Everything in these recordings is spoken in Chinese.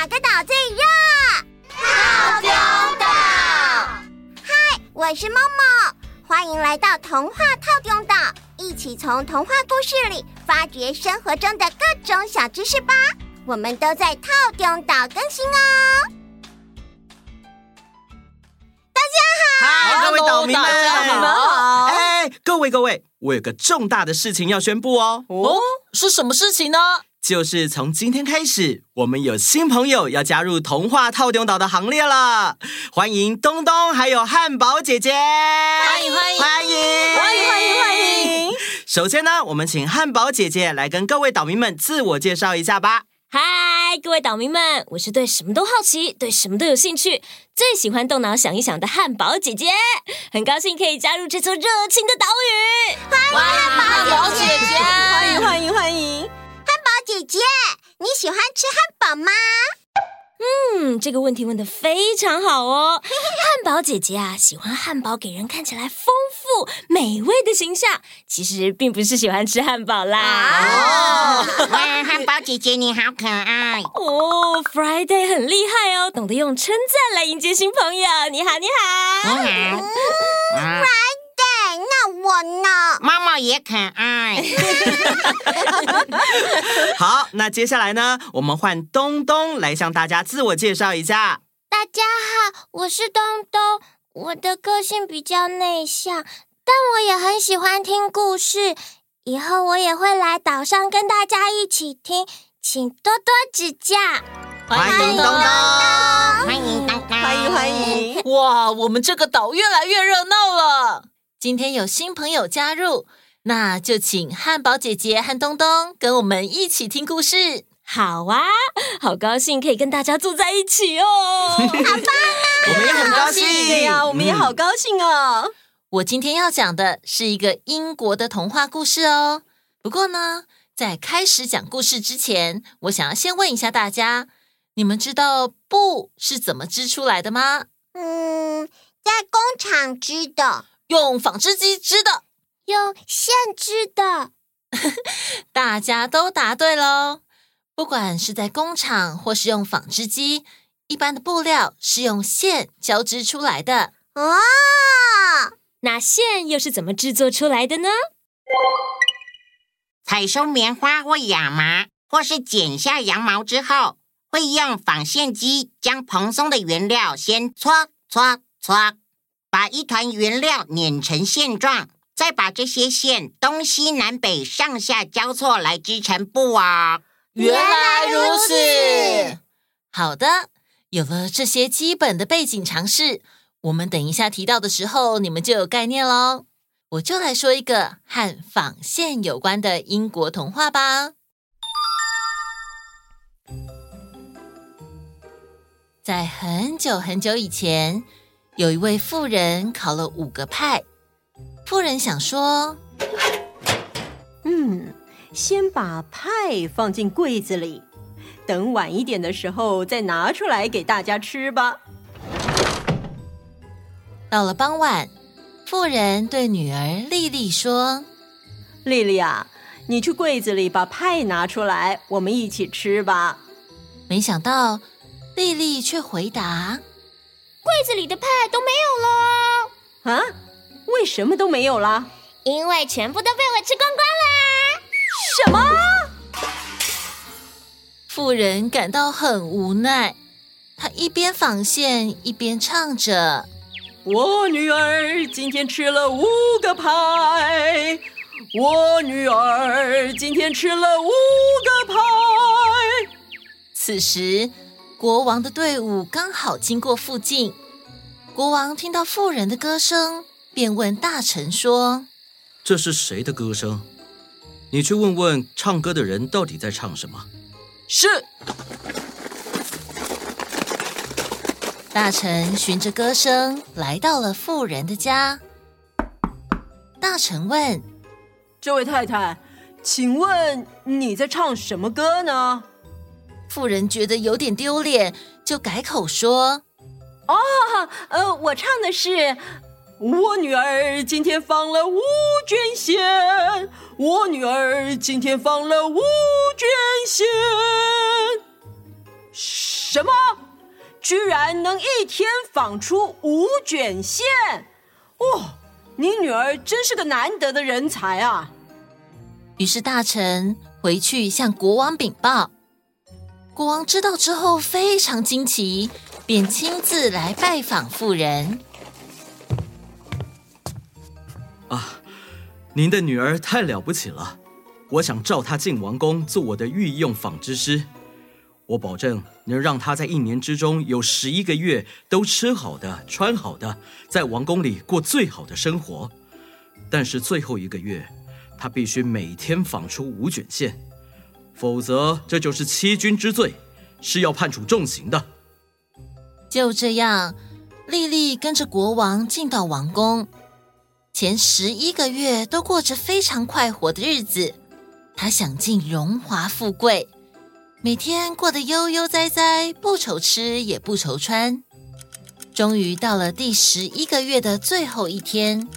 哪个岛最热？套丢岛。嗨，我是梦梦，欢迎来到童话套丢岛，一起从童话故事里发掘生活中的各种小知识吧。我们都在套丢岛更新哦。大家好，嗨，各位岛民们，你们好。哎，各位各位，我有个重大的事情要宣布哦。哦，是什么事情呢？就是从今天开始，我们有新朋友要加入童话套丁岛的行列了。欢迎东东，还有汉堡姐姐。欢迎欢迎欢迎欢迎欢迎欢迎。首先呢，我们请汉堡姐姐来跟各位岛民们自我介绍一下吧。嗨，各位岛民们，我是对什么都好奇，对什么都有兴趣，最喜欢动脑想一想的汉堡姐姐。很高兴可以加入这座热情的岛屿。欢迎汉堡姐姐，姐姐，你喜欢吃汉堡吗？嗯，这个问题问的非常好哦。汉堡姐姐啊，喜欢汉堡给人看起来丰富美味的形象，其实并不是喜欢吃汉堡啦。哦，哇，汉堡姐姐你好可爱 哦！Friday 很厉害哦，懂得用称赞来迎接新朋友。你好，你好。你好。Friday，那我呢？也可爱。好，那接下来呢，我们换东东来向大家自我介绍一下。大家好，我是东东。我的个性比较内向，但我也很喜欢听故事。以后我也会来岛上跟大家一起听，请多多指教。欢迎东东，欢迎东东，欢迎欢迎！哇，我们这个岛越来越热闹了。今天有新朋友加入，那就请汉堡姐姐和东东跟我们一起听故事。好啊，好高兴可以跟大家住在一起哦，好棒啊！我们也很高兴，对呀，我们也好高兴哦。我今天要讲的是一个英国的童话故事哦。不过呢，在开始讲故事之前，我想要先问一下大家，你们知道布是怎么织出来的吗？嗯，在工厂织的，用纺织机织的，用线织的。大家都答对喽。不管是在工厂或是用纺织机，一般的布料是用线交织出来的哦。那线又是怎么制作出来的呢？采收棉花或亚麻，或是剪下羊毛之后，会用纺线机将蓬松的原料先搓搓搓，把一团原料碾成线状，再把这些线东西南北上下交错来织成布啊。原来如此。好的，有了这些基本的背景常识，我们等一下提到的时候，你们就有概念喽。我就来说一个和纺线有关的英国童话吧。在很久很久以前，有一位富人烤了五个派。妇人想说：“嗯。”先把派放进柜子里，等晚一点的时候再拿出来给大家吃吧。到了傍晚，妇人对女儿丽丽说：“丽丽啊，你去柜子里把派拿出来，我们一起吃吧。”没想到，丽丽却回答：“柜子里的派都没有了。”啊？为什么都没有了？因为全部都被我吃光光了。什么？妇人感到很无奈，她一边纺线一边唱着：“我女儿今天吃了五个派，我女儿今天吃了五个派。”此时，国王的队伍刚好经过附近。国王听到妇人的歌声，便问大臣说：“这是谁的歌声？”你去问问唱歌的人到底在唱什么。是。大臣循着歌声来到了妇人的家。大臣问：“这位太太，请问你在唱什么歌呢？”妇人觉得有点丢脸，就改口说：“哦，呃，我唱的是。”我女儿今天纺了五卷线，我女儿今天纺了五卷线。什么？居然能一天纺出五卷线？哦！你女儿真是个难得的人才啊！于是大臣回去向国王禀报。国王知道之后非常惊奇，便亲自来拜访妇人。您的女儿太了不起了！我想召她进王宫做我的御用纺织师。我保证能让她在一年之中有十一个月都吃好的、穿好的，在王宫里过最好的生活。但是最后一个月，她必须每天纺出五卷线，否则这就是欺君之罪，是要判处重刑的。就这样，丽丽跟着国王进到王宫，前十一个月都过着非常快活的日子。他享尽荣华富贵，每天过得悠悠哉哉，不愁吃也不愁穿。终于到了第十一个月的最后一天，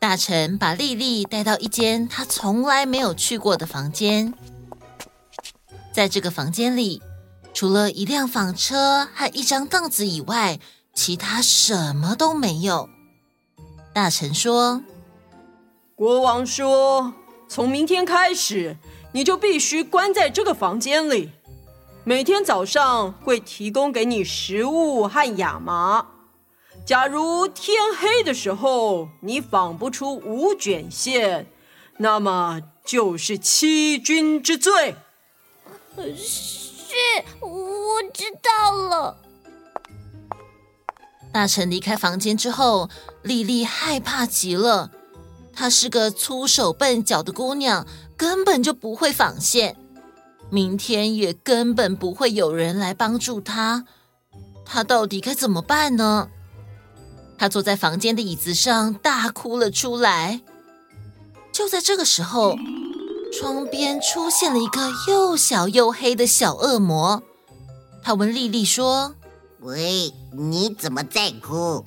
大臣把丽丽带到一间他从来没有去过的房间。在这个房间里，除了一辆纺车和一张凳子以外，其他什么都没有。大臣说：“国王说。”从明天开始，你就必须关在这个房间里。每天早上会提供给你食物和亚麻。假如天黑的时候你纺不出五卷线，那么就是欺君之罪。是，我知道了。大臣离开房间之后，丽丽害怕极了。她是个粗手笨脚的姑娘，根本就不会纺线。明天也根本不会有人来帮助她，她到底该怎么办呢？她坐在房间的椅子上，大哭了出来。就在这个时候，窗边出现了一个又小又黑的小恶魔。他问丽丽说：“喂，你怎么在哭？”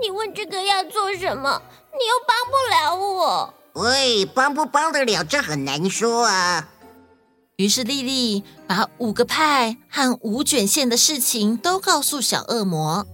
你问这个要做什么？你又帮不了我。喂，帮不帮得了，这很难说啊。于是丽丽把五个派和五卷线的事情都告诉小恶魔。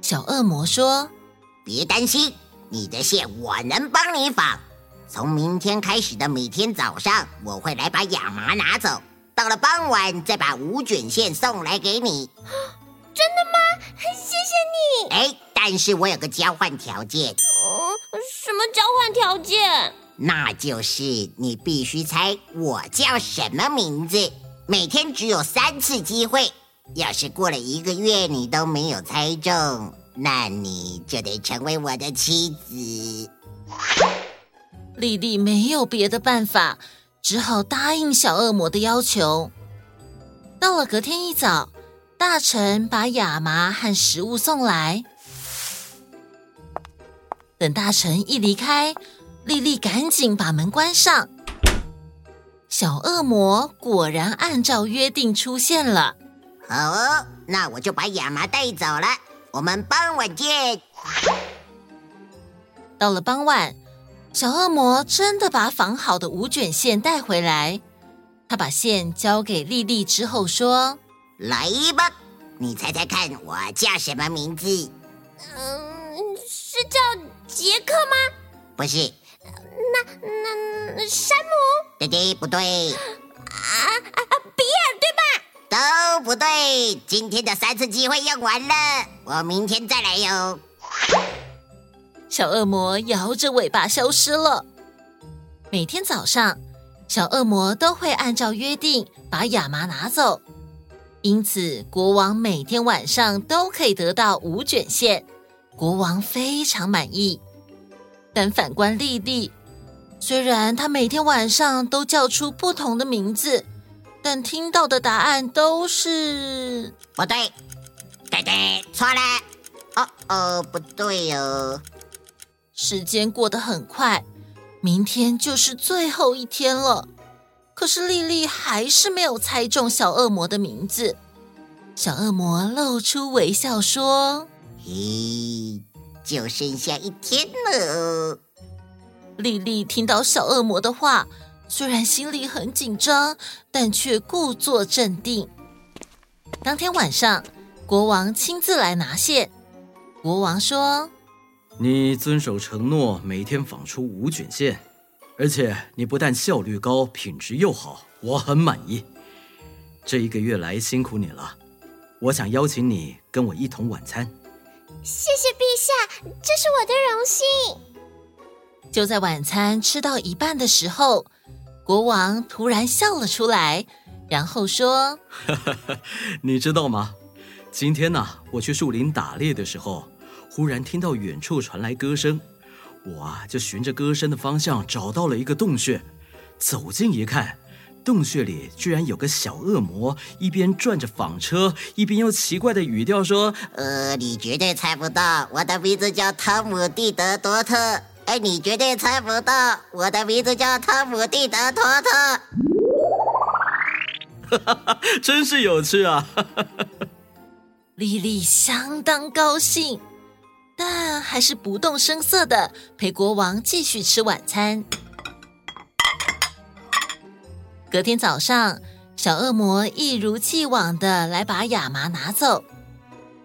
小恶魔说：“别担心，你的线我能帮你纺。从明天开始的每天早上，我会来把亚麻拿走，到了傍晚再把五卷线送来给你。”真的吗？谢谢你。哎，但是我有个交换条件。嗯，什么交换条件？那就是你必须猜我叫什么名字，每天只有三次机会。要是过了一个月你都没有猜中，那你就得成为我的妻子。丽丽没有别的办法，只好答应小恶魔的要求。到了隔天一早。大臣把亚麻和食物送来。等大臣一离开，莉莉赶紧把门关上。小恶魔果然按照约定出现了。好哦，那我就把亚麻带走了。我们傍晚见。到了傍晚，小恶魔真的把纺好的五卷线带回来。他把线交给莉莉之后说。来吧，你猜猜看，我叫什么名字？嗯，是叫杰克吗？不是。那那那山姆？对对，不对。啊啊啊！比尔对吧？都不对。今天的三次机会用完了，我明天再来哟。小恶魔摇着尾巴消失了。每天早上，小恶魔都会按照约定把亚麻拿走。因此，国王每天晚上都可以得到五卷线，国王非常满意。但反观丽丽，虽然她每天晚上都叫出不同的名字，但听到的答案都是不对，对对，错了。哦哦，不对哦。时间过得很快，明天就是最后一天了。可是丽丽还是没有猜中小恶魔的名字。小恶魔露出微笑说：“咦，就剩下一天了。”丽丽听到小恶魔的话，虽然心里很紧张，但却故作镇定。当天晚上，国王亲自来拿线。国王说：“你遵守承诺，每天纺出五卷线，而且你不但效率高，品质又好，我很满意。这一个月来辛苦你了，我想邀请你跟我一同晚餐。”谢谢陛下，这是我的荣幸。就在晚餐吃到一半的时候，国王突然笑了出来，然后说：“ 你知道吗？今天呢，我去树林打猎的时候，忽然听到远处传来歌声，我啊就循着歌声的方向找到了一个洞穴，走近一看。”洞穴里居然有个小恶魔，一边转着纺车，一边用奇怪的语调说：“呃，你绝对猜不到，我的名字叫汤姆蒂德多特。哎，你绝对猜不到，我的名字叫汤姆蒂德多特。”哈哈，真是有趣啊！哈哈哈。莉莉相当高兴，但还是不动声色的陪国王继续吃晚餐。隔天早上，小恶魔一如既往的来把亚麻拿走。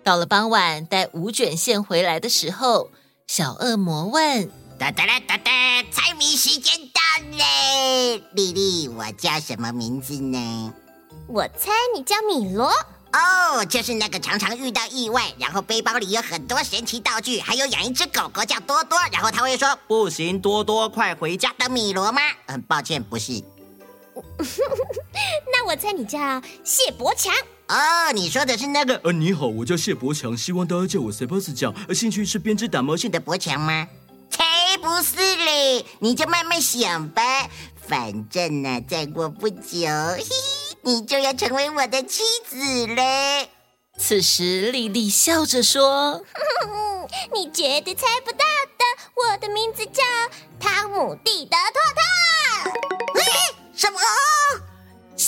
到了傍晚，带五卷线回来的时候，小恶魔问：“哒哒啦哒哒，猜谜时间到了！丽丽，我叫什么名字呢？我猜你叫米罗。哦，就是那个常常遇到意外，然后背包里有很多神奇道具，还有养一只狗狗叫多多，然后他会说：不行，多多快回家的米罗吗？很抱歉，不是。” 那我猜你叫谢伯强哦，你说的是那个？呃，你好，我叫谢伯强，希望大家叫我塞巴斯酱。呃，兴趣是编织打毛线的伯强吗？才不是嘞，你就慢慢想吧。反正呢、啊，再过不久，嘿嘿，你就要成为我的妻子嘞。此时，莉莉笑着说：“ 你绝对猜不到的，我的名字叫汤姆蒂德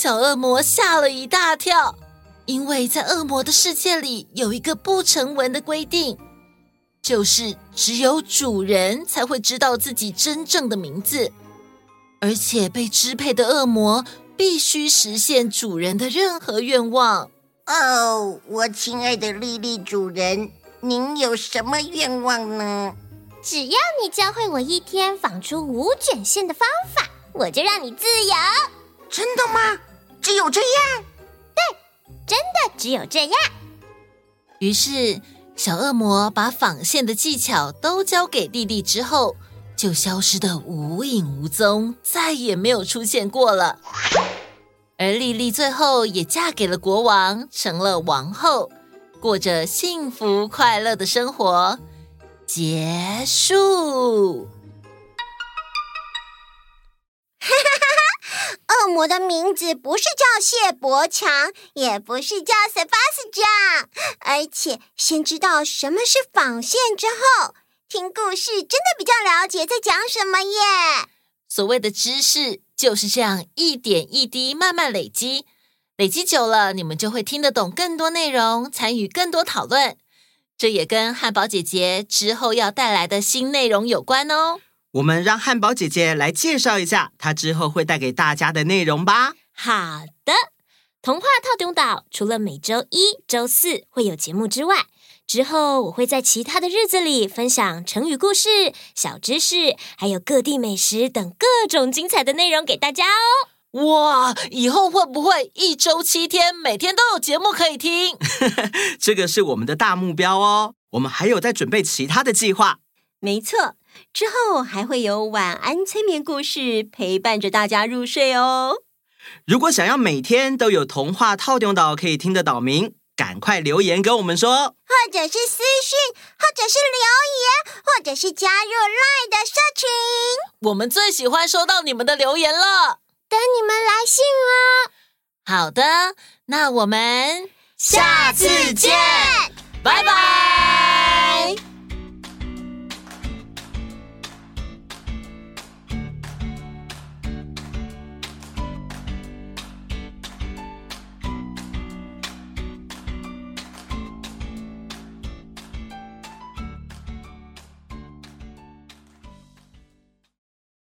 小恶魔吓了一大跳，因为在恶魔的世界里有一个不成文的规定，就是只有主人才会知道自己真正的名字，而且被支配的恶魔必须实现主人的任何愿望。哦，我亲爱的莉莉主人，您有什么愿望呢？只要你教会我一天纺出五卷线的方法。我就让你自由。真的吗？只有这样？对，真的只有这样。于是，小恶魔把纺线的技巧都交给弟弟之后，就消失得无影无踪，再也没有出现过了。而莉莉最后也嫁给了国王，成了王后，过着幸福快乐的生活。结束。我的名字不是叫谢伯强，也不是叫塞巴斯酱，而且先知道什么是纺线之后，听故事真的比较了解在讲什么耶。所谓的知识就是这样一点一滴慢慢累积，累积久了，你们就会听得懂更多内容，参与更多讨论。这也跟汉堡姐姐之后要带来的新内容有关哦。我们让汉堡姐姐来介绍一下她之后会带给大家的内容吧。好的，童话套中岛除了每周一、周四会有节目之外，之后我会在其他的日子里分享成语故事、小知识，还有各地美食等各种精彩的内容给大家哦。哇，以后会不会一周七天，每天都有节目可以听？这个是我们的大目标哦。我们还有在准备其他的计划。没错。之后还会有晚安催眠故事陪伴着大家入睡哦。如果想要每天都有童话套用岛可以听的岛民，赶快留言跟我们说，或者是私信，或者是留言，或者是加入 LINE 的社群。我们最喜欢收到你们的留言了，等你们来信哦。好的，那我们下次见，拜拜。